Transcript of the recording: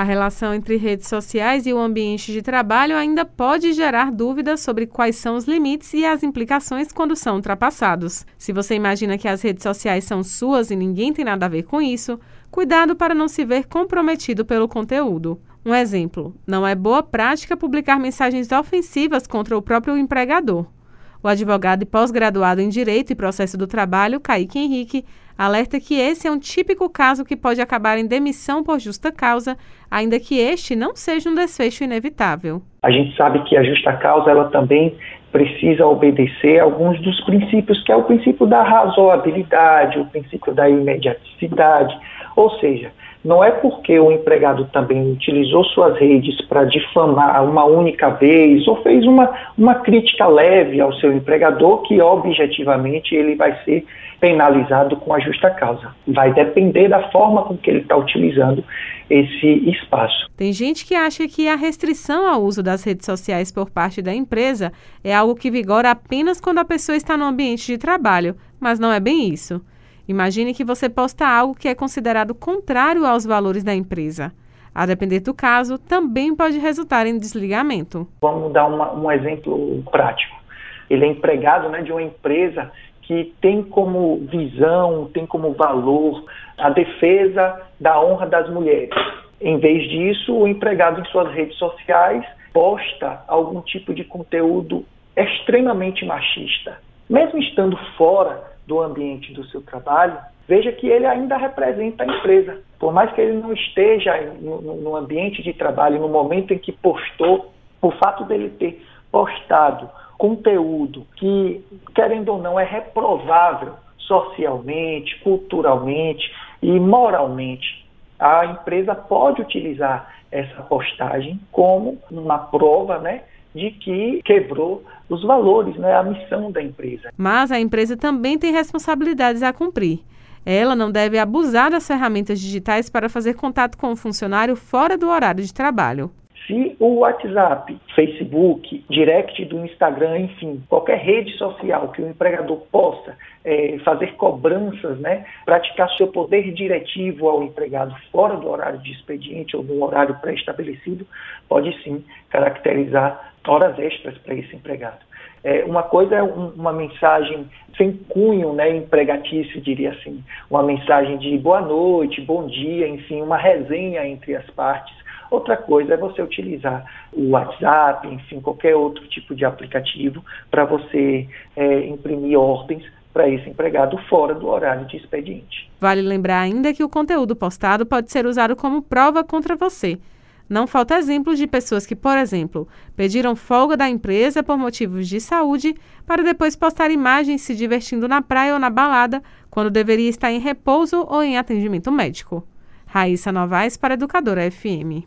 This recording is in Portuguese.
A relação entre redes sociais e o ambiente de trabalho ainda pode gerar dúvidas sobre quais são os limites e as implicações quando são ultrapassados. Se você imagina que as redes sociais são suas e ninguém tem nada a ver com isso, cuidado para não se ver comprometido pelo conteúdo. Um exemplo: não é boa prática publicar mensagens ofensivas contra o próprio empregador. O advogado e pós-graduado em Direito e Processo do Trabalho, Kaique Henrique, alerta que esse é um típico caso que pode acabar em demissão por justa causa, ainda que este não seja um desfecho inevitável. A gente sabe que a justa causa ela também precisa obedecer alguns dos princípios, que é o princípio da razoabilidade, o princípio da imediaticidade, ou seja, não é porque o empregado também utilizou suas redes para difamar uma única vez ou fez uma, uma crítica leve ao seu empregador que objetivamente ele vai ser penalizado com a justa causa. Vai depender da forma com que ele está utilizando esse espaço. Tem gente que acha que a restrição ao uso das redes sociais por parte da empresa é algo que vigora apenas quando a pessoa está no ambiente de trabalho, mas não é bem isso. Imagine que você posta algo que é considerado contrário aos valores da empresa. A depender do caso, também pode resultar em desligamento. Vamos dar uma, um exemplo prático. Ele é empregado né, de uma empresa que tem como visão, tem como valor a defesa da honra das mulheres. Em vez disso, o empregado em suas redes sociais posta algum tipo de conteúdo extremamente machista. Mesmo estando fora do ambiente do seu trabalho, veja que ele ainda representa a empresa. Por mais que ele não esteja no, no ambiente de trabalho no momento em que postou, o fato dele ter postado conteúdo que, querendo ou não, é reprovável socialmente, culturalmente e moralmente, a empresa pode utilizar essa postagem como uma prova, né, de que quebrou os valores, né, a missão da empresa. Mas a empresa também tem responsabilidades a cumprir. Ela não deve abusar das ferramentas digitais para fazer contato com o funcionário fora do horário de trabalho. Se o WhatsApp, Facebook, direct do Instagram, enfim, qualquer rede social que o empregador possa é, fazer cobranças, né, praticar seu poder diretivo ao empregado fora do horário de expediente ou no horário pré-estabelecido, pode sim caracterizar horas extras para esse empregado. É, uma coisa é um, uma mensagem sem cunho né, empregatício, diria assim, uma mensagem de boa noite, bom dia, enfim, uma resenha entre as partes Outra coisa é você utilizar o WhatsApp, enfim, qualquer outro tipo de aplicativo para você é, imprimir ordens para esse empregado fora do horário de expediente. Vale lembrar ainda que o conteúdo postado pode ser usado como prova contra você. Não falta exemplos de pessoas que, por exemplo, pediram folga da empresa por motivos de saúde para depois postar imagens se divertindo na praia ou na balada, quando deveria estar em repouso ou em atendimento médico. Raíssa Novaes para Educadora FM.